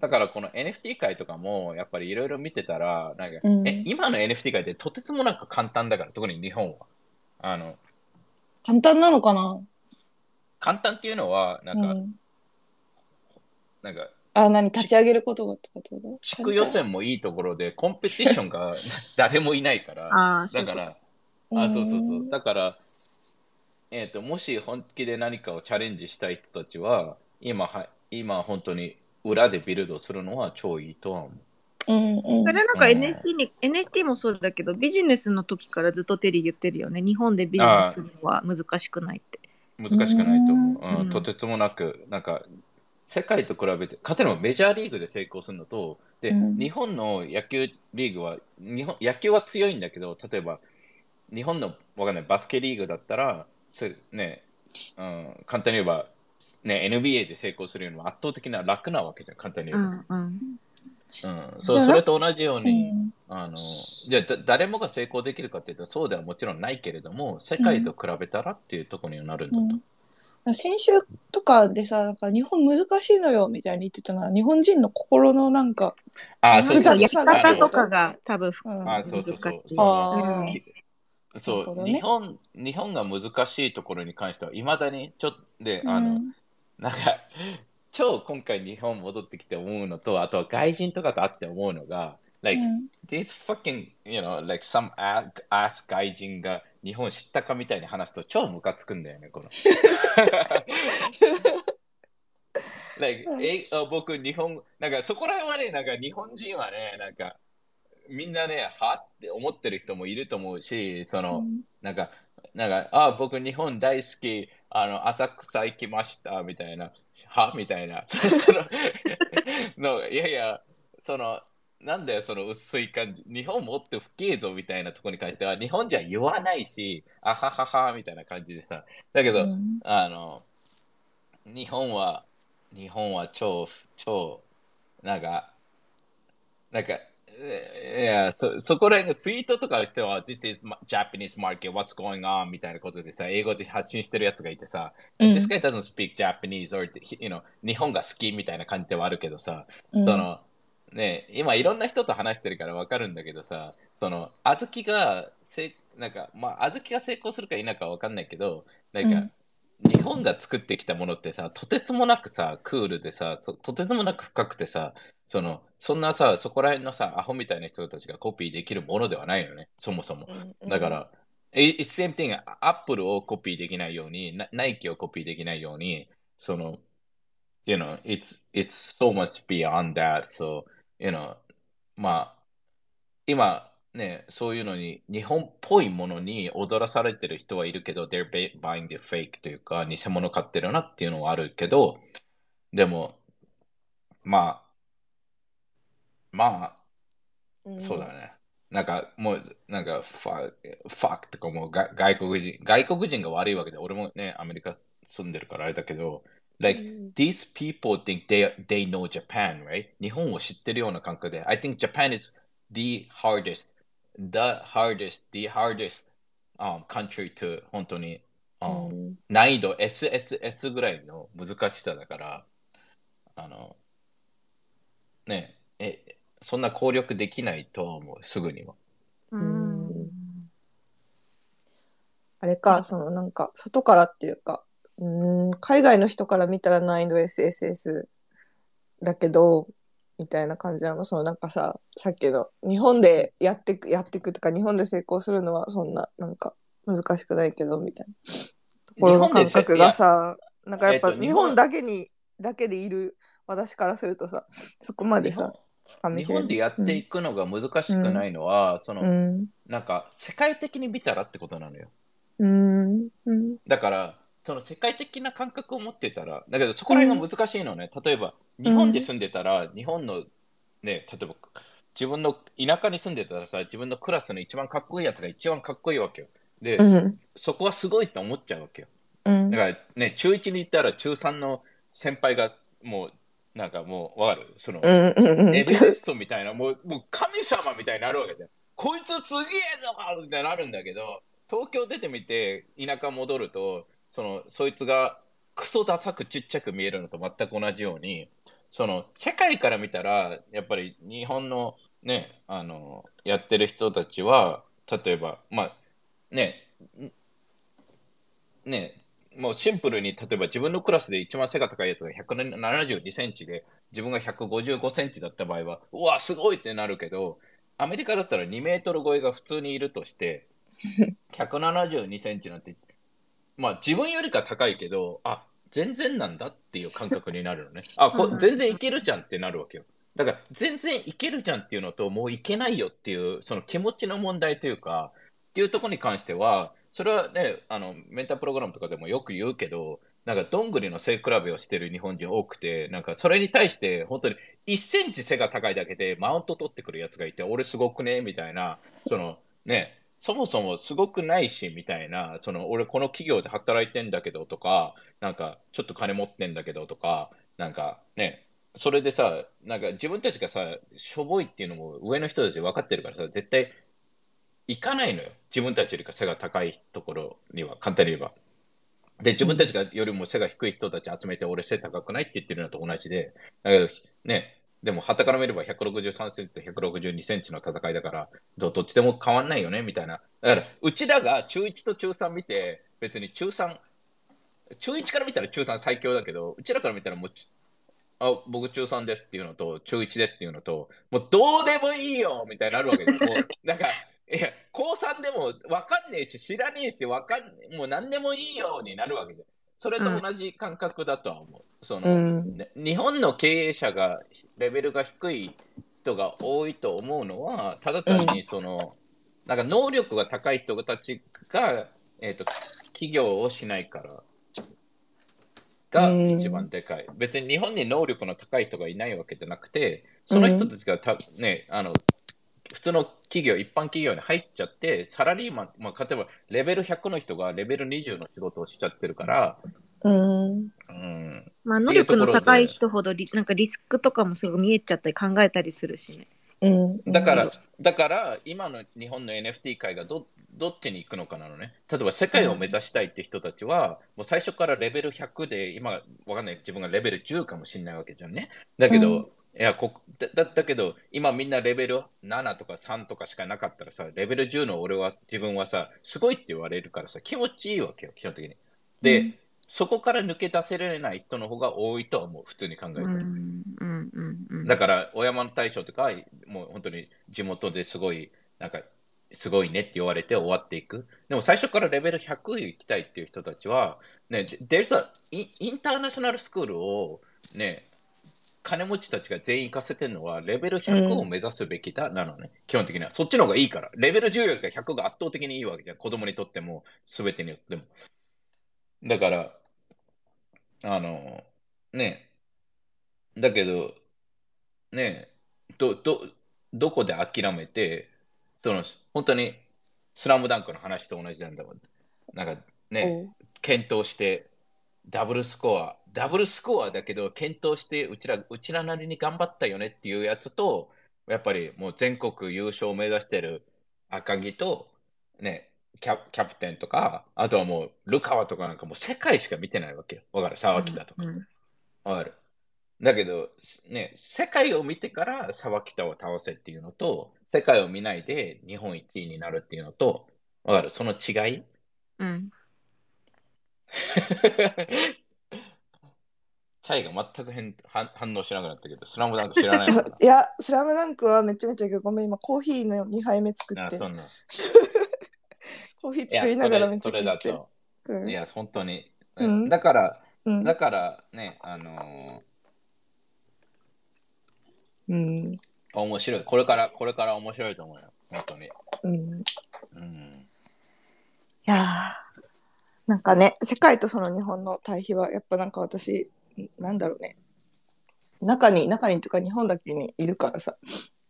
だからこの NFT 界とかも、やっぱりいろいろ見てたら、なんか、うん。え、今の NFT 界ってとてつもなく簡単だから、特に日本は。あの、簡単なのかな？簡単っていうのは、なんか、うん、なんか、あ、何立ち上げることがってこと？地区予選もいいところで、コンペティションが 誰もいないから、だから、あ、そうそうそう。だから、えっ、と、もし本気で何かをチャレンジしたい人たちは、今は、今本当に裏でビルドするのは超いいとは思う。うんうんそれなんかうん NFT に、NFT もそうだけど、ビジネスの時からずっとテリー言ってるよね。日本でビジネスするのは難しくないって。難しくないと思う。うんうん、とてつもなく、なんか、世界と比べて、勝てばメジャーリーグで成功するのと、で、うん日本の野球リーグは、日本、野球は強いんだけど、例えば、日本の、わかんない、バスケリーグだったら、せね、うん、簡単に言えば、ね、NBA で成功するよりも圧倒的な楽なわけじゃん、簡単にう言えば。んうん。うん、そう、それと同じように、うん。あの、じゃあだ誰もが成功できるかっていうと、そうではもちろんないけれども、世界と比べたらっていうところにはなるんだと。うん。先週とかでさ、なんか日本難しいのよみたいに言ってたのは、日本人の心のなんか、あ、そうそう複雑さと。かが多分、うん。あ、そうそうそうそう、ね。日本、日本が難しいところに関しては、いまだに、ちょっと、で、あの、うん。なんか、超今回日本戻ってきて思うのと、あとは外人とかと会って思うのが、like, うん。this fucking, you know, like some ass 外人が日本知ったかみたいに話すと超ムカつくんだよね、この。like, えあ僕、日本、なんかそこら辺はね、なんか日本人はね、なんか、みんなね、は？って思ってる人もいると思うし、その、なんか、なんか、あ、僕日本大好き、あの、浅草行きました、みたいな、は？みたいな。そ そのの、いやいや、その、なんだよ、その薄い感じ。日本もっと不敬ぞみたいなところに関しては、日本じゃ言わないし、あははは、みたいな感じでさ。だけど、うんあの、日本は、日本は超、超、なんか、なんか、えいや、そ、そこら辺がツイートとかしては、This is Japanese market, what's going on? みたいなことでさ、英語で発信してるやつがいてさ、うん。This guy doesn't speak Japanese or, you know, 日本が好きみたいな感じではあるけどさ、うん。その、ね、今いろんな人と話してるからわかるんだけどさ、その、あずきが、せ、なんか、まあ、あずきが成功するか否かはわかんないけど、なんか、うん。日本が作ってきたものってさ、とてつもなくさ、クールでさ、そとてつもなく深くてさ、その、そんなさ、そこら辺のさ、アホみたいな人たちがコピーできるものではないのね、そもそも。だか、ら、It's same thing, アップルをコピーできないように、ナナイキをコピーできないように、その、you know, it's, it's so much beyond that, so, you know, まあ、今、ね、そういうのに、日本っぽいものに踊らされてる人はいるけど、they're buying the fake というか、偽物買ってるなっていうのはあるけど、でも、まあ、まあ、そうだね。なんか、もう、なんか、ファ、ファクとかもうが外国人、外国人が悪いわけで、俺もね、アメリカ住んでるからあれだけど、like, these people think they, they know Japan, right? 日本を知ってるような感覚で、I think Japan is the hardest, the hardest, the hardest、um, country to 本当に、um, うん難易度 SSS ぐらいの難しさだから、あの、ねえ、そんな攻略できないとは思う、すぐには。うんあれか、そのなんか、外からっていうか、うーん、海外の人から見たら難易度 SSS だけど、みたいな感じなの？そのなんかさ、さっきの、日本でやってく、やってくとか、日本で成功するのはそんな、なんか、難しくないけど、みたいな。ところの感覚がさ、なんかやっぱえっと日本だけに、だけでいる私からするとさ、そこまでさ、日本でやっていくのが難しくないのは、その、うん。なんか、世界的に見たらってことなのよ。うん。うん。だから、その世界的な感覚を持ってたら、だけどそこら辺が難しいのね。例えば、日本で住んでたら、日本の、ね、例えば、自分の田舎に住んでたらさ、自分のクラスの一番かっこいいやつが一番かっこいいわけよ。で、うん。そこはすごいって思っちゃうわけよ。うんだ。からね、中1に行ったら中3の先輩がもう、なんかもう、わかる？その、うんうんうん。エベレストみたいな、もう、もう神様みたいになるわけじゃん。こいつすげえぞみたいになるんだけど、東京出てみて、田舎戻ると、その、そいつがクソダサくちっちゃく見えるのと全く同じように、その、世界から見たら、やっぱり日本のね、あの、やってる人たちは、例えば、まあ、ね、ね、もうシンプルに、例えば自分のクラスで一番背が高いやつが172センチで、自分が155センチだった場合は、うわ、すごいってなるけど、アメリカだったら2メートル超えが普通にいるとして、172センチなんて、まあ自分よりか高いけど、あ、全然なんだっていう感覚になるのね。あ、こ全然いけるじゃんってなるわけよ。だから全然いけるじゃんっていうのと、もういけないよっていう、その気持ちの問題というか、っていうところに関しては、それはね、あの、メンタープログラムとかでもよく言うけど、なんかどんぐりの背比べをしてる日本人多くて、なんかそれに対して本当に1センチ背が高いだけでマウント取ってくるやつがいて、俺すごくねみたいな、そのね、そもそもすごくないしみたいな、その俺この企業で働いてんだけどとか、なんかちょっと金持ってんだけどとか、なんかね、それでさ、なんか自分たちがさ、しょぼいっていうのも上の人たち分かってるからさ、絶対行かないのよ。自分たちよりか背が高いところには、簡単に言えば。で、自分たちがよりも背が低い人たち集めて、俺背高くないって言ってるのと同じで、だけど、ね、でも、旗から見れば163センチと162センチの戦いだから、どどっちでも変わんないよね、みたいな。だから、うちらが中1と中3見て、別に中3、中1から見たら中3最強だけど、うちらから見たらもう、あ、僕中3ですっていうのと、中1ですっていうのと、もうどうでもいいよみたいになるわけで、もう、なんか、いや、高3でも分かんねえし、知らねえし、分かんねえ、もう何でもいいようになるわけじゃん。それと同じ感覚だとは思う。その、うんね日本の経営者が、レベルが低い人が多いと思うのは、ただ単にその、なんか能力が高い人たちが、えっ、と、企業をしないから、がうん一番でかい。別に日本に能力の高い人がいないわけじゃなくて、その人たちがた、ね、あの、普通の企業、一般企業に入っちゃって、サラリーマン、まあ、例えばレベル100の人がレベル20の仕事をしちゃってるから、うん。うん、まあ、能力の高い人ほどリ、なんかリスクとかもすごい見えちゃったり考えたりするしね。うん。だから、だから今の日本の NFT 界がどどっちに行くのかなのね。例えば世界を目指したいって人たちは、もう最初からレベル100で、今わかんない、自分がレベル10かもしれないわけじゃんね。だけど、うんいやこだだだけど、今みんなレベル7とか3とかしかなかったらさ、レベル10の俺は、自分はさ、すごいって言われるからさ、気持ちいいわけよ、基本的に。で、うんそこから抜け出せられない人の方が多いとは思う、普通に考えて。うん、うん、うん、うん。だから、小山の大将とか、もう本当に地元ですごい、なんか、すごいねって言われて終わっていく。でも最初からレベル100行きたいっていう人たちは、ね、で there's インターナショナルスクールを、ね、金持ちたちが全員行かせてるのは、レベル100を目指すべきだ、なのね、基本的には。そっちの方がいいから。レベル10よりか100が圧倒的にいいわけじゃん。子供にとっても、すべてによっても。だから、あの、ね、だけど、ねど、ど、どこで諦めて、その、本当に、スラムダンクの話と同じなんだもん。なんかね、検討して、ダブルスコア、ダブルスコアだけど、検討して、うちら、うちらなりに頑張ったよねっていうやつと、やっぱりもう全国優勝を目指してる赤木と、ね、キャキャプテンとか、あとはもう、ルカワとかなんかもう世界しか見てないわけよ。わかる？沢北とか。うんわかる？だけど、ね、世界を見てから沢北を倒せっていうのと、世界を見ないで日本一位になるっていうのと、わかる？その違い？うん。チャイが全く変反反応しなくなったけど、スラムダンク知らないのか いや、スラムダンクはめちゃめちゃごめん、今コーヒーの2杯目作って、そんな。コーヒー作りながらめっちゃ聞いてる。と。うんいや、本当に。うんだから、うんだからね、あのうんー面白い。これから、これから面白いと思うよ。本当に。うんうん。いやーなんかね、世界とその日本の対比は、やっぱなんか私、なんだろうね。中に、中にというか日本だけにいるからさ、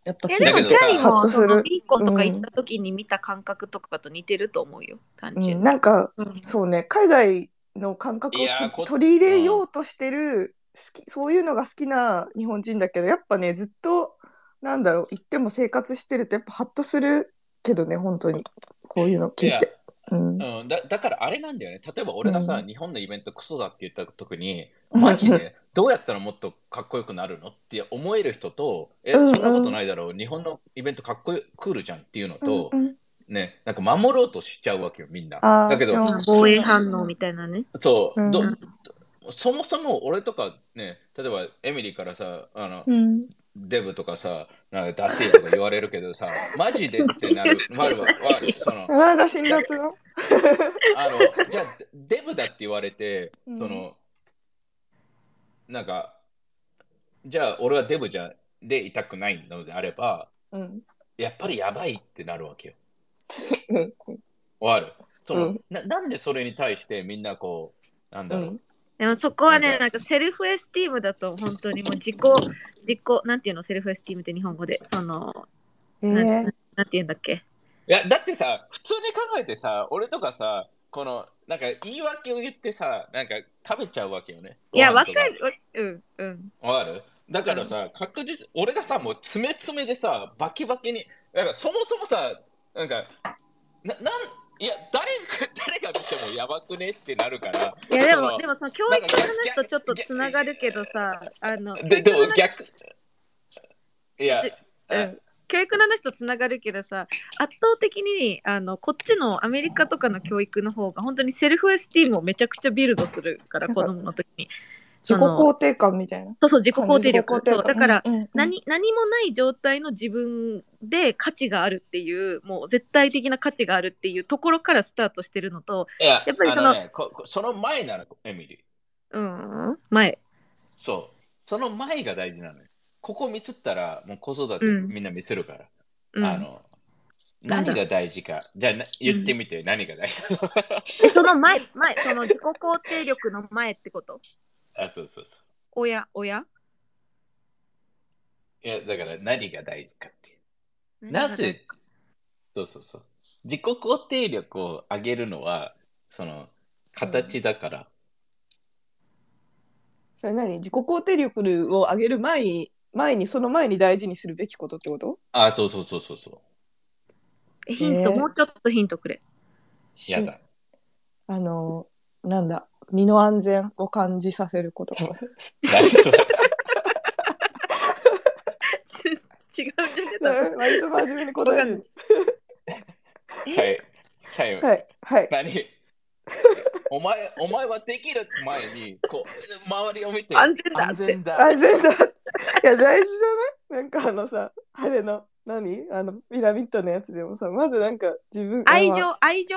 やっぱえ、聞いてでも、チャイハッも、その、とする。ピーコとか行った時に見た感覚とかと似てると思うよ、単うん、純に。なんか、うんそうね、海外の感覚を取り入れようとしてる、好き、そういうのが好きな日本人だけど、やっぱね、ずっと、なんだろう、行っても生活してると、やっぱハッとするけどね、本当に。こういうの聞いて。うん。うん、だだからあれなんだよね。例えば俺がさ、うん日本のイベントクソだって言った時に、マジでどうやったらもっとかっこよくなるのって思える人と、え、うんうんそんなことないだろう、日本のイベントかっこよクールじゃんっていうのと、うんね、なんか守ろうとしちゃうわけよ、みんな。だけど防衛反応みたいなね。そう、うんどそもそも俺とかね、例えばエミリーからさ、あの、うん。デブとかさ、なんかダとか言われるけどさ、マジでってなる。わるわ、わる。その、あら、辛辣の？あの、じゃあ、デブだって言われて、うんその、なんか、じゃあ、俺はデブじゃでいたくないのであれば、うん。やっぱりやばいってなるわけよ。うんわかる？その、うんななんでそれに対してみんなこう、なんだろう。うんでもそこはね、なんか self-esteem だと本当にもう自己、自己、なんていうの、 self-esteem って日本語で。その、えなーなんていうんだっけ？いや、だってさ、普通に考えてさ、俺とかさ、この、なんか言い訳を言ってさ、なんか食べちゃうわけよね。いや、わかる。わうん、うん。わかる？だからさ、確実、俺がさ、もう詰め詰めでさ、バキバキに、なんかそもそもさ、なんか、な、なん、いや、誰が、誰が見てもやばくねってなるから。いや、でも、でもその教育の話とちょっとつながるけどさ、あの、で、でも逆、いや、うん。教育の話とつながるけどさ圧倒的にあのこっちのアメリカとかの教育の方が本当にセルフエスティームをめちゃくちゃビルドするから 子供の時に自己肯定感みたいな。そうそう自己肯定力定感そうだから、うんうん何何もない状態の自分で価値があるっていうもう絶対的な価値があるっていうところからスタートしてるのといや、やっぱりそのあね、その前なの、エミリー。うん前そう。その前が大事なのよ。ここミスったら、もう子育てうんみんなミスるから。うんあの、何が大事か。じゃあな、言ってみて、何が大事か。その前前その自己肯定力の前ってこと？あ、そうそうそう。親親？いや、だから何が大事かっていう。なぜ、そうそうそう。自己肯定力を上げるのは、その、形だから。それ何？自己肯定力を上げる前に、前に、その前に大事にするべきことってこと？あ、そうそうそうそうそえヒント、えーもうちょっとヒントくれ。う。やだ。あの、なんだ、身の安全を感じさせること。何それ 違うんだけど。割と真面目に答える。はい。はい。はい、はい。何？お前、お前はできる前に、こう、周りを見て、安全だって安全だ。あ、全然。いや、大事じゃない？なんかあのさ、あれの、何？あの、ピラミッドのやつでもさ、まずなんか自分愛情、愛情？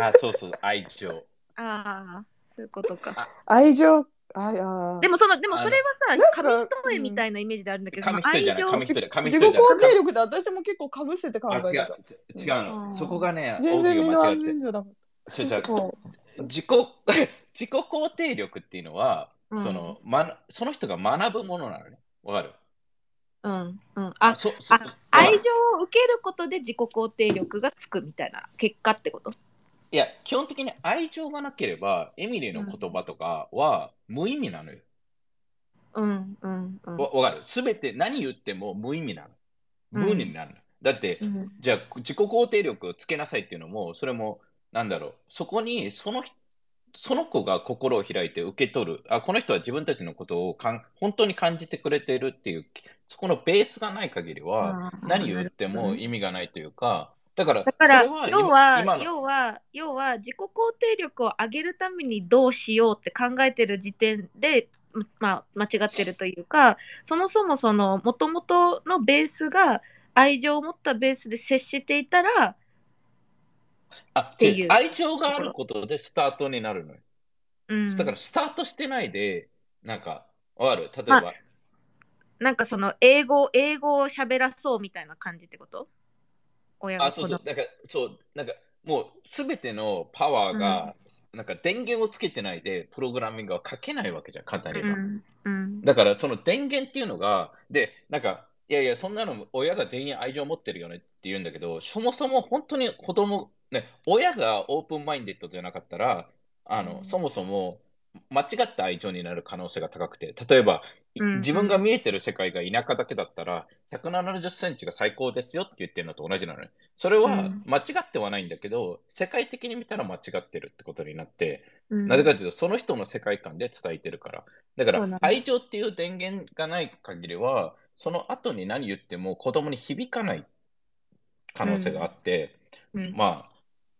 あ、そうそう、愛情。ああ、そういうことか。愛情、あ、あでもその、でもそれはさ、なんか紙一重みたいなイメージであるんだけど、その一重じゃない、情紙一重、紙一自己重じゃない。肯定力で私も結構かぶせて考あ、えてた。違う、違うの。そこがね、全然身の安全じゃなかっ違う違うそ自己 自己肯定力っていうのは、う。うんそのま、その人が学ぶものなのね。わかる？うん、うん。あ、そそあ愛情を受けることで自己肯定力がつくみたいな結果ってこと？いや、基本的に愛情がなければ、エミリーの言葉とかは無意味なのよ。うん、うん、うん。わわかる？すべて何言っても無意味なの。無になるの。だって、うんじゃあ自己肯定力をつけなさいっていうのも、それも、なんだろう、そこにその人その子が心を開いて受け取る、あこの人は自分たちのことをかん本当に感じてくれているっていう、そこのベースがない限りは、うん何言っても意味がないというか、だから、だから要は要は要は自己肯定力を上げるためにどうしようって考えてる時点で、まあ、間違ってるというかそもそもその元々のベースが愛情を持ったベースで接していたらあていう。違う。愛情があることでスタートになるのよ。うん。だからスタートしてないで、なんか、わかる？例えば、なんかその英語英語を喋らそうみたいな感じってこと？親があ、そうそう、だから、そう、なんか、もうすべてのパワーが、なんか電源をつけてないで、プログラミングは書けないわけじゃん、簡単に言えば。うんうん。だから、その電源っていうのが、で、なんか、いやいや、そんなの親が全員愛情を持ってるよねって言うんだけど、そもそも本当に子供、ね、親がオープンマインデッドじゃなかったら、あの、うん。そもそも、間違った愛情になる可能性が高くて、例えば、いうんうん。自分が見えてる世界が田舎だけだったら、170センチが最高ですよって言ってるのと同じなのね。それはうん。間違ってはないんだけど、世界的に見たら間違ってるってことになって、うん。なぜかというと、その人の世界観で伝えてるから。だから愛情っていう電源がない限りは、その後に何言っても子供に響かない可能性があって、うん。まあ、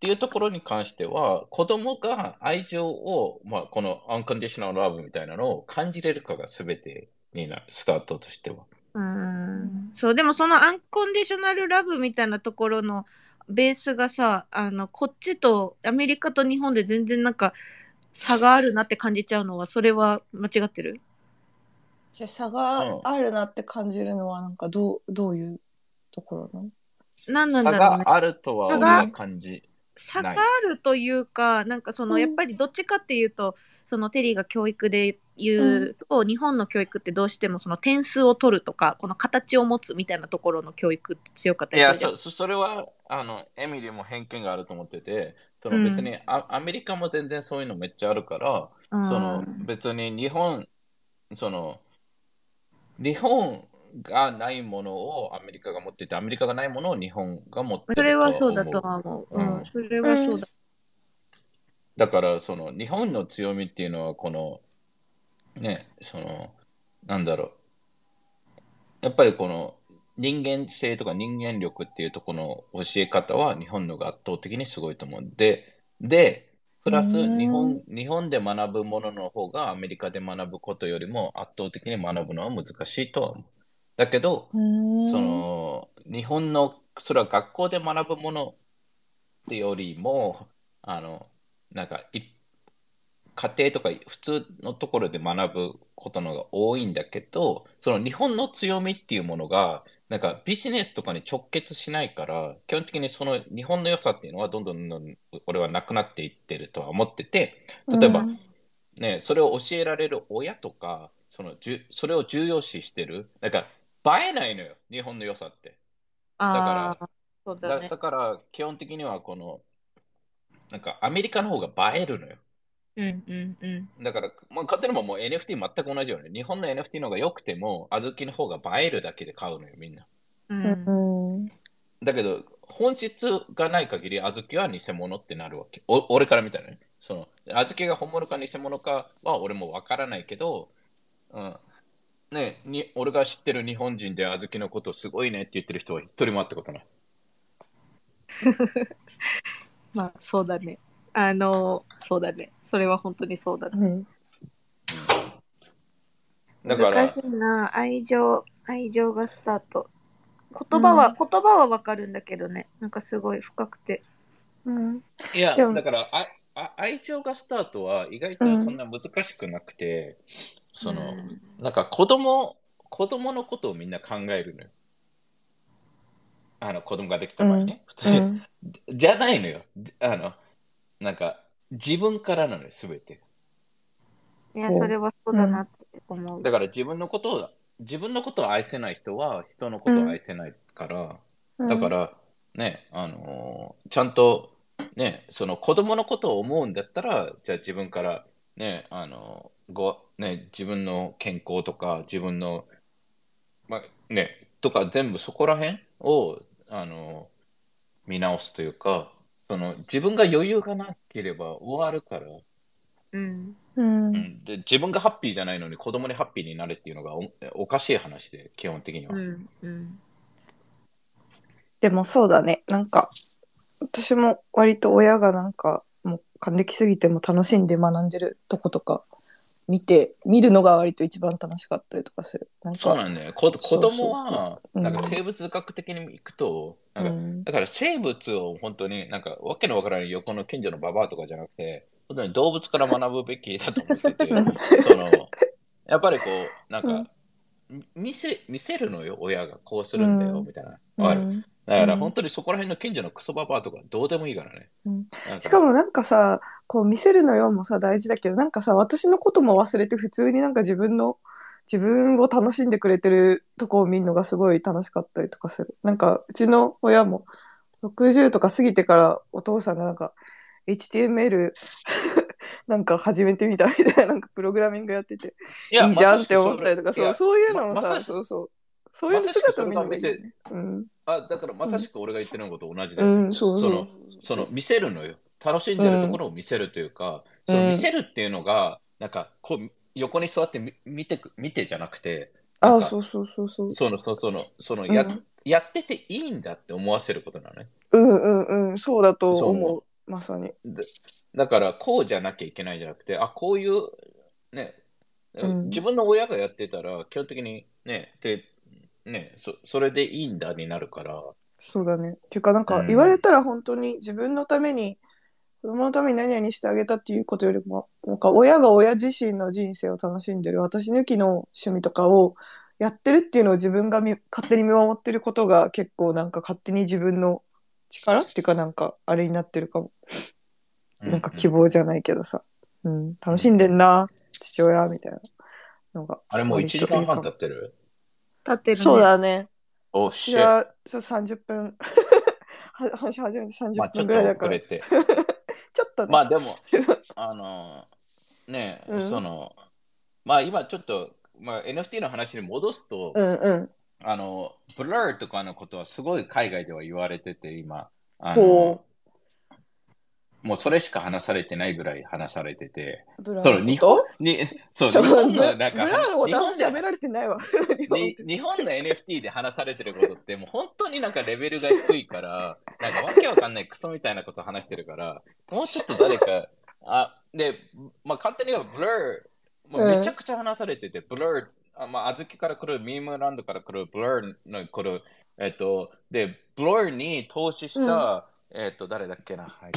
っていうところに関しては、子供が愛情を、まあ、この unconditional love みたいなのを感じれるかが全てになる、スタートとしては。うんそう、でもそのアンコンディショナルラブみたいなところのベースがさ、あの、こっちとアメリカと日本で全然なんか差があるなって感じちゃうのは、それは間違ってる？じゃあ差があるなって感じるのはなんかどうどういうところなの？何なん差だろうね。があるとは差が俺は感じ。差があるというか、なんかその、うん。やっぱりどっちかっていうと、そのテリーが教育で言うと、日本の教育ってどうしてもその点数を取るとか、この形を持つみたいなところの教育って強かったいや、りするじゃん。そそそれはあのエミリーも偏見があると思ってて、そうんの別に、アアメリカも全然そういうのめっちゃあるから、うん。その別に日本、その日本がないものをアメリカが持ってて、アメリカがないものを日本が持ってるそれはとそうだと思う。う。んん、それはそうだ。だから、その日本の強みっていうのは、この、ね、その、なんだろう。やっぱりこの人間性とか人間力っていうところの教え方は日本のが圧倒的にすごいと思うんで、で、プラスうん日本、日本で学ぶものの方がアメリカで学ぶことよりも圧倒的に学ぶのは難しいとは思う。だけど、その日本のそれは学校で学ぶものってよりもあのなんかい家庭とか普通のところで学ぶことの方が多いんだけどその日本の強みっていうものがなんかビジネスとかに直結しないから基本的にその日本の良さっていうのはどんどんどんどん俺はなくなっていってるとは思ってて例えば、うんね、それを教えられる親とか、そのじゅそれを重要視してる。なんか、映えないのよ、日本の良さって。ああ、そうだねだだ。から、基本的にはこの、なんか、アメリカの方が映えるのよ。うんうんうん。だから、まあ、勝手にももう NFT 全く同じよね。日本の NFT の方が良くても、小豆の方が映えるだけで買うのよ、みんな。ううんんだけど、本質がない限り、小豆は偽物ってなるわけ。お俺から見たらね。その、小豆が本物か偽物かは俺もわからないけど、うん。ねに、俺が知ってる日本人で小豆のことすごいねって言ってる人は一人も会ったことない。まあ、そうだね。あの、そうだね。それは本当にそうだね。うんだから難し、いな。愛情、愛情がスタート。言葉は、言葉はわかるんだけどね。なんかすごい深くて。うんいや、だからああ、愛情がスタートは意外とそんな難しくなくて、その、うんなんか子供、子供のことをみんな考えるのよ。あの、子供ができた場合ね。普通にうんじゃないのよ。あの、なんか、自分からなのよ、すべて。いや、それはそうだなって思う。だから自分のことを、自分のことを愛せない人は人のことを愛せないから、だから、ね、あのーちゃんと、ね、その子供のことを思うんだったら、じゃあ自分から、ね、あのーご、ね、自分の健康とか、自分の、まあ、ね、とか全部そこら辺を、あのー見直すというか、その自分が余裕がなければ終わるから、うん。うんうん、で自分がハッピーじゃないのに子供にハッピーになれっていうのがおおかしい話で、基本的には。うん。うん。でもそうだね。なんか、私も割と親がなんか、もう還暦すぎても楽しんで学んでるとことか見て、見るのが割と一番楽しかったりとかする。なんか、そうなんだよ。こ子供は、うん。なんか生物学的に行くと、なんかうん。だから生物を本当になんかわけのわからない横の近所のババアとかじゃなくて、本当に動物から学ぶべきだと思ってて、その、やっぱりこう、なんか、見せ、見せるのよ、親が。こうするんだよ、うん。みたいな。うわかる？んだからうん本当にそこら辺の近所のクソババアとかどうでもいいからね。うんかしかもなんかさ、こう見せるのよもさ大事だけど、なんかさ、私のことも忘れて普通になんか自分の、自分を楽しんでくれてるとこを見るのがすごい楽しかったりとかする。なんかうちの親も60とか過ぎてからお父さんがなんか HTML なんか始めてみたみたいな、なんかプログラミングやってて、いやいいじゃんって思ったりとか、そう、そういうのもさ、まそうそう。そういう姿を見ればいいよまさしくね。うん。あだからまさしく俺が言ってるのと同じだよね、うん、そうその見せるのよ。楽しんでるところを見せるというか、うんその見せるっていうのが、なんかこう横に座ってみ見てく見てじゃなくて、なあ、んかそうそうそうそう。そのそそのそのうんや,、やってていいんだって思わせることなのね。うんうんうん、そうだと思う。まさに。でだからこうじゃなきゃいけないじゃなくて、あこういうね、うん自分の親がやってたら基本的にね、でねそそれでいいんだになるから。そうだね。ていうかなんかうん言われたら本当に自分のために、子供のために何々してあげたっていうことよりも、なんか親が親自身の人生を楽しんでる私抜きの趣味とかをやってるっていうのを自分が見勝手に見守ってることが結構なんか勝手に自分の力っていうかなんかあれになってるかも。なんか希望じゃないけどさ。うん、楽しんでんな、父親みたいなのが。あれもう1時間半経ってる？立ってるね。そうだね。お私しはちょっと30分 は話始めて30まあちょっと分ぐらいだから、遅れて。ちょっとね、まあでも、あのね、うんその、まあ今ちょっと、まあ、NFT の話に戻すと、うんうんあの、 Blur とかのことはすごい海外では言われてて、今。あほのもうそれしか話されてないぐらい話されてて、 Blur その日本に、そう、日本のなんか、 Blur のことあんま日本で喋られてないわ。に日本の NFT で話されてることって、もう本当になんかレベルが低いから、なんかわけわかんないクソみたいなこと話してるから、もうちょっと誰か、あ、で、まあ簡単に言えば、 Blur、もうめちゃくちゃ話されてて、 Blur、あまあ、 Azuki から来る、 Memeland から来る、 Blur の来る、えっと、で、 Blur に投資した、えっと、誰だっけな、はい。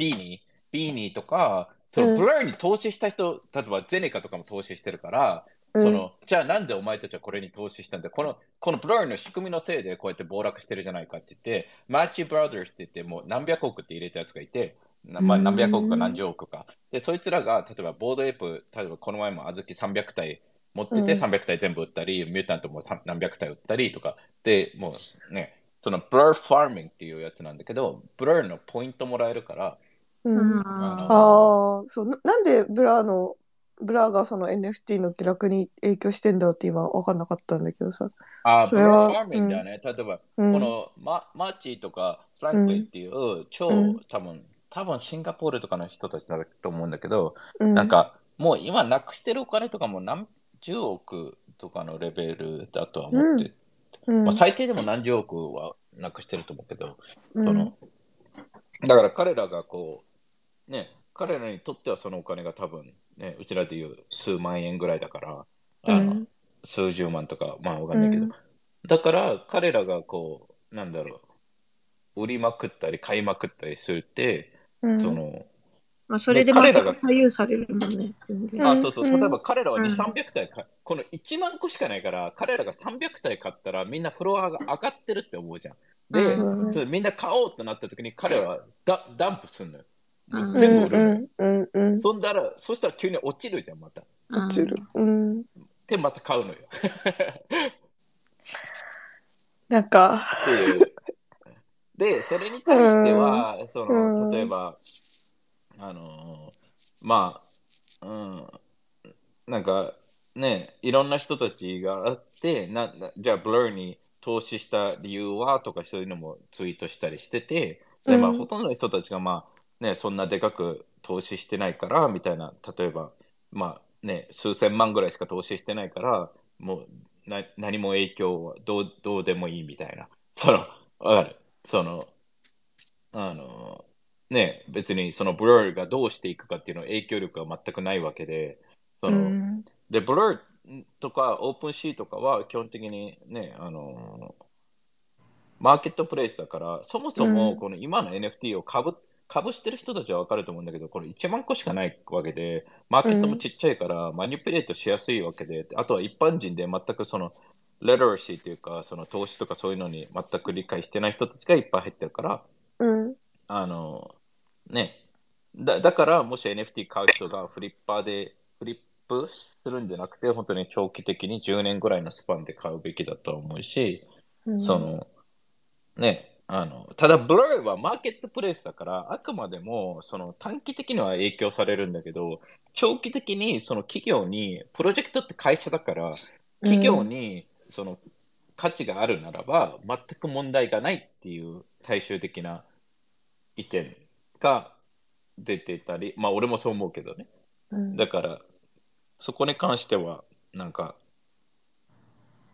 Beanie、Beanie とか、そのうん。 Blur に投資した人、例えば Zeneca とかも投資してるから、うん。そのじゃあなんでお前たちはこれに投資したんだこのこの Blur の仕組みのせいでこうやって暴落してるじゃないかって言って、 Machi Brothers って言ってもう何百億って入れたやつがいて、なまあ、うん。何百億か何十億か。で、そいつらが例えば Bored Ape、例えばこの前も Azuki 300体持っててうん。300体全部売ったり、 Mutant もさ何百体売ったりとか、で、もうね、そのブラーファーミングっていうやつなんだけど、 Blur のポイントもらえるから、うん。うん。あああそう。ななんで Blur の Blur がその NFT の下落に影響してんだろうって今分かんなかったんだけどさ、あ Blur それはー farming だよね。例えば、うん、このマ Machi とか Franklin っていう超、うん。多分多分シンガポールとかの人たちだと思うんだけど、うん、なんかもう今なくしてるお金とかも何十億とかのレベルだとは思って、うん、まあ、最低でも何十億はなくしてると思うけど、うん。そのだから彼らがこうね彼らにとってはそのお金が多分ねうちらでいう数万円ぐらいだからあの、うん。数十万とかまあわかんないけど、うん。だから彼らがこうなんだろう売りまくったり買いまくったりするって、うん、そのまあ、それで彼らが左右されるもんね。あそうそう。例えば彼らは2、うん。300体かこの1万個しかないから彼らが300体買ったらみんなフロアが上がってるって思うじゃん。で、みんな買おうってなった時に彼はダダンプすんのよ。うん全部うんうんうんうん。そんだらそしたら急に落ちるじゃんまた。うん落ちる、うん、でまた買うのよ。なんか。で、それに対しては、その、うん例えば、あのーまあ、うん、なんか、ね、いろんな人たちがあって、ななじゃあ、ブルーに投資した理由はとか、そういうのもツイートしたりしてて、で、まあ、うん。ほとんどの人たちが、まあ、ね、そんなでかく投資してないから、みたいな、例えば、まあ、ね、数千万ぐらいしか投資してないから、もう、な何も影響はどうどうでもいいみたいな。その、わかる？その、あの、ね、別にそのブルーがどうしていくかっていうの影響力は全くないわけで、その、うんで、ブルーとかオープンシーとかは基本的にね、あの、マーケットプレイスだから、そもそうもんこの今の NFT を株、株してる人たちはわかると思うんだけど、これ1万個しかないわけで、マーケットもちっちゃいから、マニピュレートしやすいわけで、あとは一般人で全くその、レトラシーというか、その投資とかそういうのに全く理解してない人たちがいっぱい入ってるから、うん。あの、ね。だだから、もし NFT 買う人がフリッパーでフリップするんじゃなくて、本当に長期的に10年ぐらいのスパンで買うべきだと思うし、うん。その、ね、あの、ただ、ブログはマーケットプレイスだから、あくまでも、その短期的には影響されるんだけど、長期的にその企業に、プロジェクトって会社だから、企業にその価値があるならば、全く問題がないっていう最終的な意見が出てたり、まあ俺もそう思うけどね。うんだから、そこに関しては、なんか、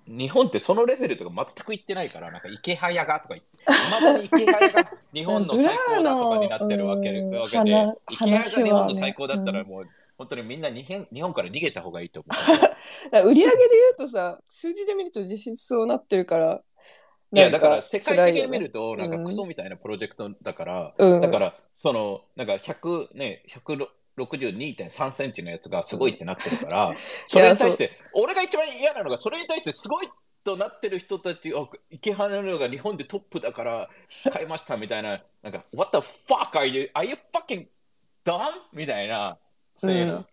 日本ってそのレベルとか全く言ってないから、なんか池早がとか言って、いまだに池早が日本の最高だとかになってるわけわけでうん、池早が日本の最高だったらもう、本当にみんな日本日本から逃げた方がいいと思 だから売り上げで言うとさ、数字で見ると実質そうなってるから、う。いや、だから世界的に見ると、なんかクソみたいなプロジェクトだから、うん。だから、その、なんか100、ね、162.3センチのやつがすごいってなってるから、それに対して、俺が一番嫌なのが、それに対してすごいとなってる人たちを、池原のが日本でトップだから買いましたみたいな、なんか、What the fuck are you? Are you fucking dumb? みたいな、そういうの。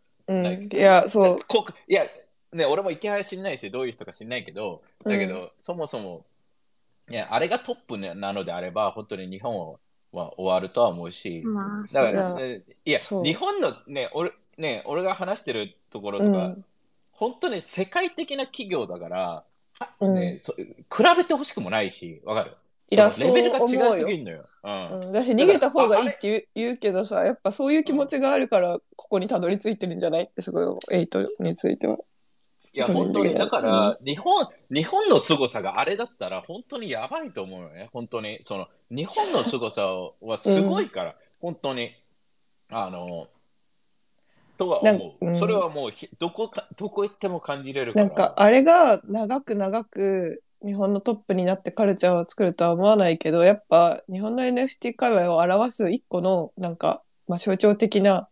いや、そう。こいや、ね、俺も池原知んないし、どういう人か知んないけど、だけど、うそもそも、いや、あれがトップなのであれば、本当に日本は終わるとは思うし、まあ、だから、いや、日本のね、俺、ね、俺が話してるところとか、うん。本当に世界的な企業だから、はうん。ねそ比べてほしくもないし、わかる？いや、レベルが違いすぎ。るのよ。うん。うん、だし逃げた方がいいって言う言うけどさやっぱそういう気持ちがあるからここにたどり着いてるんじゃない？ってすごいエイトについては。いや、本当に、だから、日本、日本の凄さがあれだったら、本当にやばいと思うよね。本当に。その、日本の凄さはすごいから、本当に。あの、とは思う。うんそれはもうひ、どこか、どこ行っても感じれるから。なんかあれが長く長く日本のトップになってカルチャーを作るとは思わないけどやっぱ日本の NFT 界隈を表す一個のなんか、まあ、象徴的な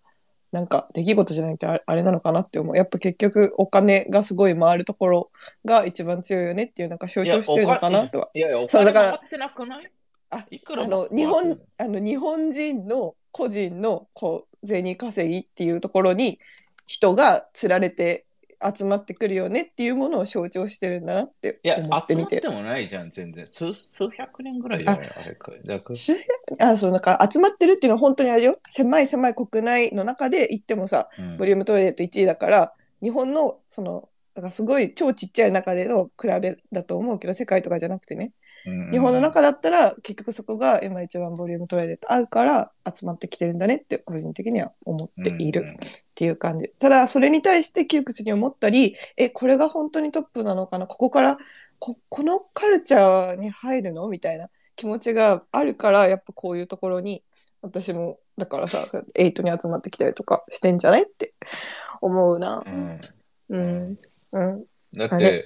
なんか出来事じゃないけどあれなのかなって思う。やっぱ結局お金がすごい回るところが一番強いよねっていうなんか象徴してるのかなとは。いやいや、お金回ってなくない？あいくらあの日本あの日本人の個人のこう銭稼ぎっていうところに人がつられて集まってくるよねっていうものを象徴してるんだなっていや、思ってみ集まっててもないじゃん、全然。数数百人ぐらいじゃない？あ。れか。だから周辺あそうなんか集まってるっていうのは本当にあれよ。狭い狭い国内の中で行ってもさうん。ボリュームトイレット1位だから日本のそのだからすごい超ちっちゃい中での比べだと思うけど世界とかじゃなくてね日本の中だったら結局そこが今一番ボリュームトイレット合うから集まってきてるんだねって個人的には思っている。うんうんっていう感じ。ただ、それに対して窮屈に思ったり、え、これが本当にトップなのかな？ここから、こ、このカルチャーに入るの？みたいな気持ちがあるから、やっぱこういうところに、私も、だからさ、そエイトに集まってきたりとかしてんじゃないって思うな。うんうん。うん。あだって、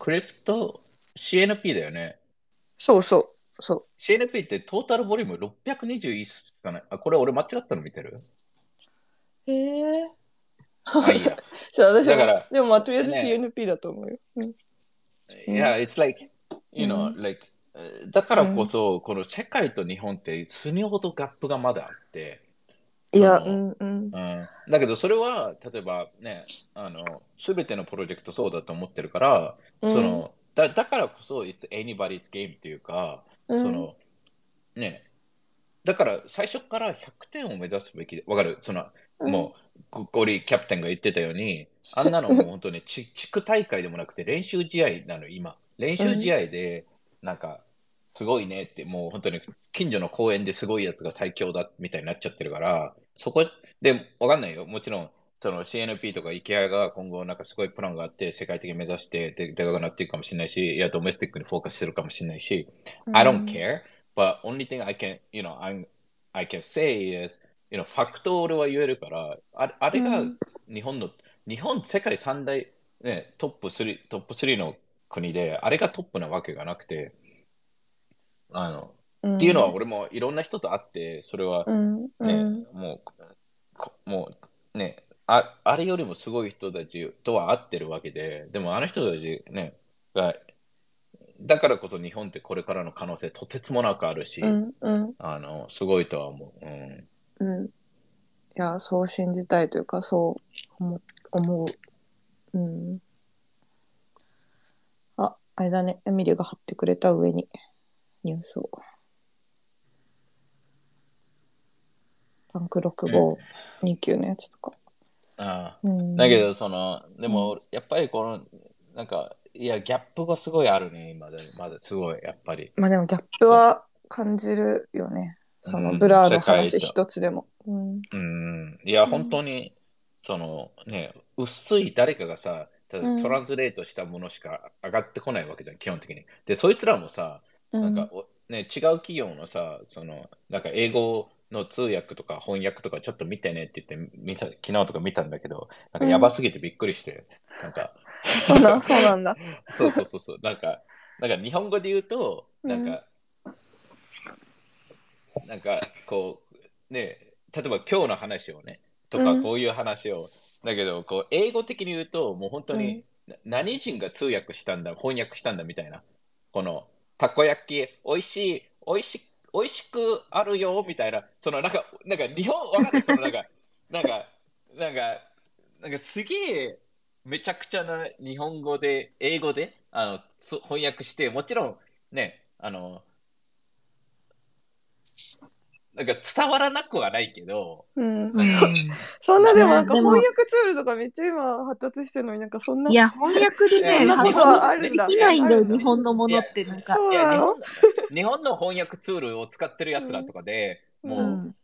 クリプト CNP だよね。そうそう。そ CNP ってトータルボリューム621しかない。あ、これ俺間違ったの見てる？う。へえ。あ、いいや。じゃあ私だからは、でもまあとりあえずね CNP だと思うよ。うん。いや、it's like, you know, う like, えーだからこそ、この世界と日本って死ぬほどギャップがまだあって、いや、そうのんうん。うん、だけどそれは、例えばね、あの、すべてのプロジェクトそうだと思ってるから、うんその、だだからこそ、it's anybody's game っていうか、うんその、ね、だから最初から100点を目指すべきで、わかる？その、うんもう、ゴゴリキャプテンが言ってたように、あんなのもう本当に ち地区大会でもなくて練習試合なの、今。練習試合で、なんか、すごいねって、もう本当に近所の公園ですごいやつが最強だみたいになっちゃってるから、そこで、わかんないよ。もちろん、その CNP とか IKEA が今後なんかすごいプランがあって、世界的に目指してででかくなっていくかもしれないし、いや、ドメスティックにフォーカスするかもしれないし、I don't care, but only thing I can, you know, I'm, I can say is, you know, ファクトを俺は言えるから、あれあれがうん日本の、日本世界三大、ね、トップ3、トップ3の国で、あれがトップなわけがなくて、あの、うんっていうのは俺もいろんな人と会って、それはね、ん。もう、こもうね、ああれよりもすごい人たちとは合ってるわけで、でもあの人たちね、が、だからこそ日本ってこれからの可能性とてつもなくあるし、うんうん、あの、すごいとは思う。うん。うん、いや、そう信じたいというか、そう思思う。うん。あ、あれだね、エミリが貼ってくれた上に、ニュースを。パンク6529のやつとか。ああうん、だけど、その、でも、やっぱりこの、なんか、いや、ギャップがすごいあるね、今で、まだすごい、やっぱり。まあでもギャップは感じるよね。そのうん Blur の話と一つでも。うん。うん。いや、本当に、その、ね、薄い誰かがさ、ただうん translate したものしか上がってこないわけじゃん、基本的に。で、そいつらもさ、なんか、おね、違う企業のさ、その、なんか英語の通訳とか翻訳とかちょっと見てねって言って、見さ昨日とか見たんだけど、なんかやばすぎてびっくりして、なんか、そうなん、そうなんだ。そうそうそう。そう、なんか、なんか日本語で言うと、なんか、なんかこう、ね、例えば今日の話をね、とかうん。こういう話を、だけど、こう、英語的に言うと、もう本当に、な何人が通訳したんだ、翻訳したんだみたいな、この、たこ焼き、美味しい、美味し美味しくあるよ、みたいな、そのなんか、なんか日本、わかる？そのなんか、なんか、なんか、なんかすげえ、めちゃくちゃな日本語で、英語で、あの、つ翻訳して、もちろん、ね、あの、なんか伝わらなくはないけど、うん。なんかそんなでもなんか翻訳ツールとかめっちゃ今発達してるのになんかそんな。いや、翻訳でね、そんなことはあるんだできないんだよ、あるんだ日本のものって。なんか。日なの？本の日本の翻訳ツールを使ってるやつらとかで、うんもう、うん。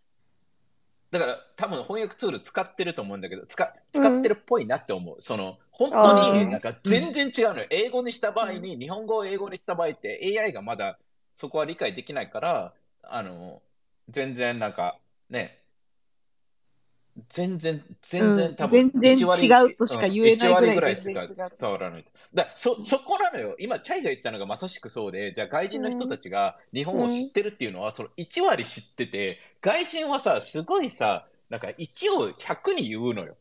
だから多分翻訳ツール使ってると思うんだけど、使使ってるっぽいなって思う。その、本当になんか全然違うのよ。英語にした場合に、日本語を英語にした場合って AI がまだそこは理解できないから、あの、全然なんかね、全然、全然多分全然1割違うとしか言えないぐらいうん1割ぐらいしか伝わらない。だからそ、そこなのよ。今、チャイが言ったのがまさしくそうで、じゃあ外人の人たちが日本を知ってるっていうのは、その1割知ってて、外人はさ、すごいさ、なんか1を100に言うのよ。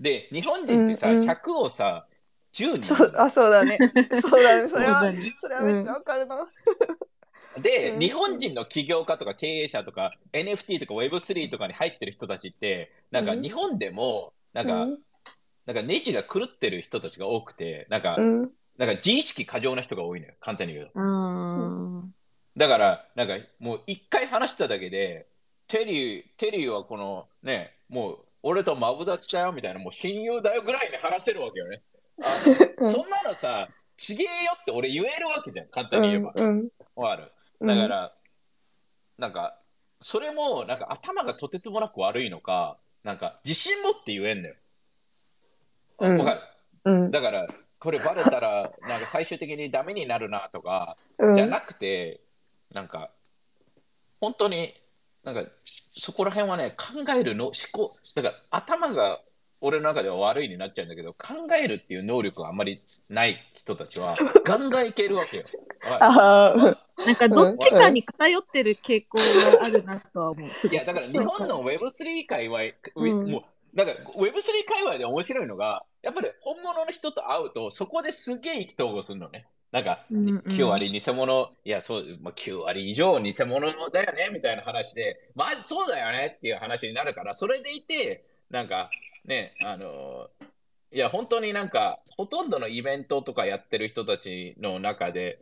で、日本人ってさ、うんうん100をさ、10にそう、あ、そうだね。そうだね。それは、それはめっちゃわかるな。で、うん日本人の起業家とか経営者とか NFT とか Web3 とかに入ってる人たちって、なんかうん日本でも、なんか、うんなんかネジが狂ってる人たちが多くて、なんか、うん。なんか自意識過剰な人が多いのよ、簡単に言うと。うん。だから、なんかもう一回話しただけで、テリー、テリーはこのね、もう俺とマブダチだよみたいな、もう親友だよぐらいに話せるわけよね。そんなのさ、ちげえよって俺言えるわけじゃん、簡単に言えば。うん。わかる。うんだから、なんか、それも、なんか頭がとてつもなく悪いのか、なんか自信持って言えんだよ。わ、うんかる？うん。だから、これバレたら、なんか最終的にダメになるなとか、うん。じゃなくて、なんか、本当に、なんか、そこら辺はね、考えるの、思考、だから頭が俺の中では悪いになっちゃうんだけど、考えるっていう能力があんまりない人たちは、ガンガンいけるわけよ。ああ、なんかどっちかに偏ってる傾向があるなとは思う。いや、だから日本の Web3 界隈、うんもう、だから Web3 界隈で面白いのが、やっぱり本物の人と会うと、そこですげえ意気投合するのね。なんか、うんうん9割偽物、いや、そう、まあ、9割以上偽物だよね、みたいな話で、まあ、そうだよねっていう話になるから、それでいて、なんか、ね、あのいや、本当になんか、ほとんどのイベントとかやってる人たちの中で、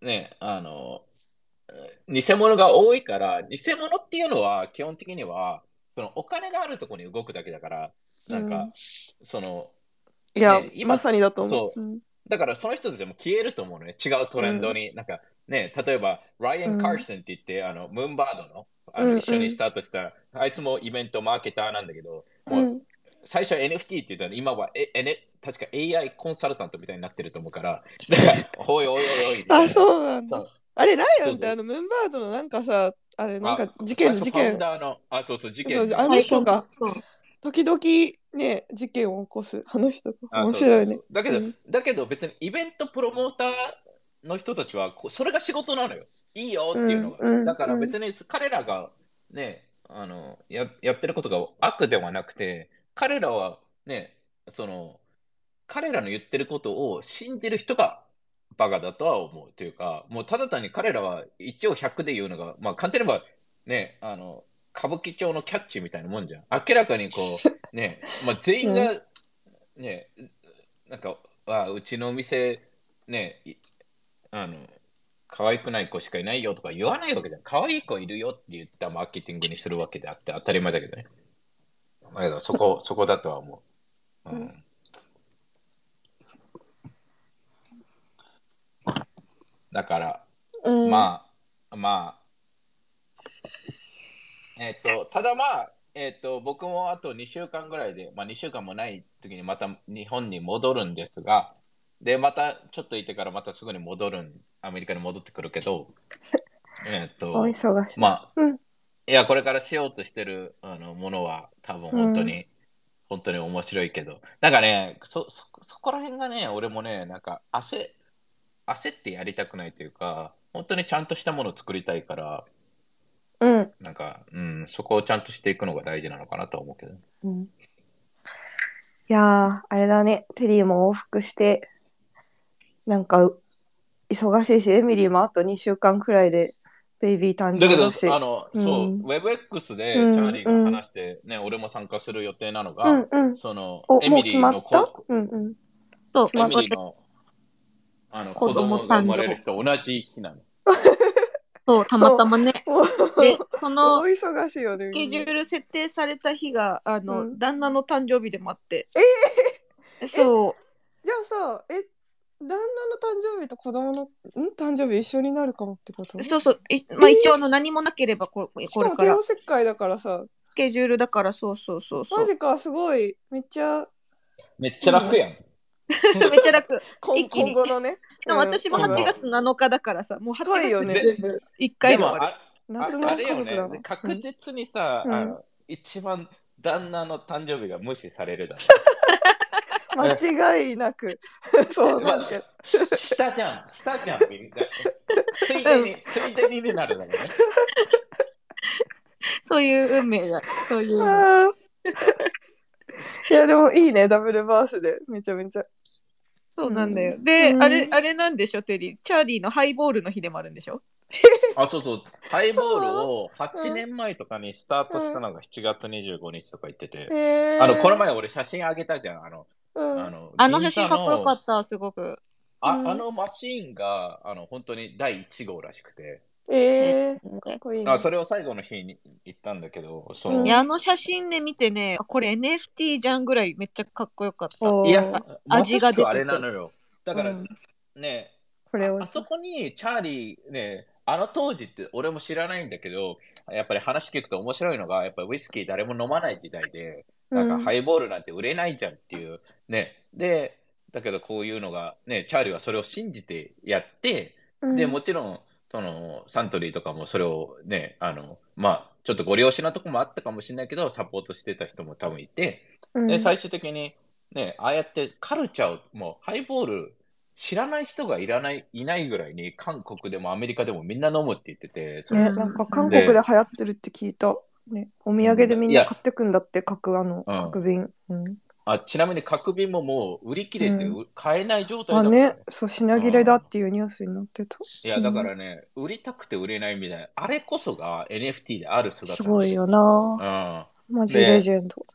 ね、あの偽物が多いから、偽物っていうのは基本的には、そのお金があるところに動くだけだから、なんか、うん。その、いやね、今まさにだと思。そう。うん。だからその人たちも消えると思うのね、違うトレンドに。なんかね、例えば、ライアン・カーソンって言って、あの、ムーンバードの、あうん。うん。の一緒にスタートした、あいつもイベントマーケターなんだけど、うもうん最初は NFT って言ったら、今は、え、えね、確か AI コンサルタントみたいになってると思うから、おいおいおいおい。あ、そうなんだ。あれ、ライアンってあの、ムーンバードのなんかさ、あれ、なんかあ事件、事件、あ、そうそう、事件。そうあの人が時々ね、事件を起こす。あの人面白いねそうそう。そうだけど、うんだけど別にイベントプロモーターの人たちはこそれが仕事なのよ。いいよっていうのが。うんうんだから別に彼らがね、あのややってることが悪ではなくて、彼らはね、その彼らの言ってることを信じる人がバカだとは思うというか、もうただ単に彼らは一応100で言うのが、まあ簡単に言えばね、あの歌舞伎町のキャッチみたいなもんじゃん。明らかにこう、ね、まあ全員が、ね、なんか、あうちのお店、ね、いあの、可愛くない子しかいないよとか言わないわけじゃん。可愛い子いるよって言ったマーケティングにするわけであって当たり前だけどね。だけどそこ、そこだとは思う。うん。だから、うん。まあ、まあ、えっ、と、ただまあ、えっ、と、僕もあと2週間ぐらいで、まあ2週間もない時にまた日本に戻るんですが、で、またちょっといてからまたすぐに戻るん、アメリカに戻ってくるけど、えっおと、忙しい。まあ、うん。いや、これからしようとしてるあのものは多分本当に、本当に面白いけど、なんかね、そ、そ、そこら辺がね、俺もね、なんか焦、焦ってやりたくないというか、本当にちゃんとしたものを作りたいから、うん。なんか、うん、そこをちゃんとしていくのが大事なのかなとは思うけど。うん。いやー、あれだね。テリーも往復して、なんか、う忙しいし、エミリーもあと2週間くらいで、ベイビー誕だけどあの、うんそう、WebX でチうんャーリーが話して、ね、俺も参加する予定なのが、うんうん。その、お、エミリーもう決まっのた？子うんうん。そう、決まっエミリーのあの子子供供が生まれる日と同じ日なの。そう、たまたまね。で、その 大忙しいよね。スケジュール設定された日が、あの、うん旦那の誕生日でもあって。そう。じゃあさ、え、旦那の誕生日と子供の、ん？誕生日一緒になるかもってこと？そうそう。いまあ、一応あの何もなければこ、これしかも帝から王切開だからさ、スケジュールだから、そうそうそうそう。マジか、すごい、めっちゃ、めっちゃ楽やん。めっちゃ楽。今一気に今後のね、しかも私もうん8月7日だからさ、もう8近いよね月全部1でも回で終わる。あ、夏のあれよ家族だなね、。確実にさ、うんあの一番旦那の誕生日が無視されるだろ。間違いなく。そうなん下じゃん、下じゃん、みんな。ついでに、ついでになるだね。そういう運命だ。そういう運命。あー いや、でもいいね、ダブルバースで。めちゃめちゃ。そうなんだよ。うんで、うんあれ、あれなんでしょ、テリー？チャーリーのハイボールの日でもあるんでしょ？あ、そうそう。ハイボールを8年前とかにスタートしたのが7月25日とか言ってて。へーあの、この前俺写真あげたじゃん。あの、うんあの、あの写真かっこよかった、すごく。あうんあのマシーンが、あの、本当に第1号らしくて。えー、かっこいいね。あそれを最後の日に行ったんだけど、その、あの写真で見てね、あこれ NFT じゃんぐらいめっちゃかっこよかった。いや、ま味が出てあれなのよ。だから、うんね、これをあそこにチャーリーね、あの当時って俺も知らないんだけど、やっぱり話聞くと面白いのが、やっぱりウイスキー誰も飲まない時代で、なんかハイボールなんて売れないじゃんっていう。ね。で、だけどこういうのが、ね、チャーリーはそれを信じてやって、うんで、もちろん、その、サントリーとかもそれをね、あの、まあ、ちょっとご利用しなとこもあったかもしれないけど、サポートしてた人も多分いて、うんで、最終的に、ね、ああやってカルチャーを、もうハイボール知らない人がいらない、いないぐらいに、韓国でもアメリカでもみんな飲むって言ってて、そのね、なんか韓国で流行ってるって聞いた。ね、お土産でみんな買ってくんだって、各あの、うん各便。うん。あちなみに角瓶ももう売り切れて、うう買えない状態あだからね、そう、品切れだっていうニュースになってた。いや、だからね、売りたくて売れないみたいな、あれこそが NFT である姿すごいよな。うん。マジレジェンド。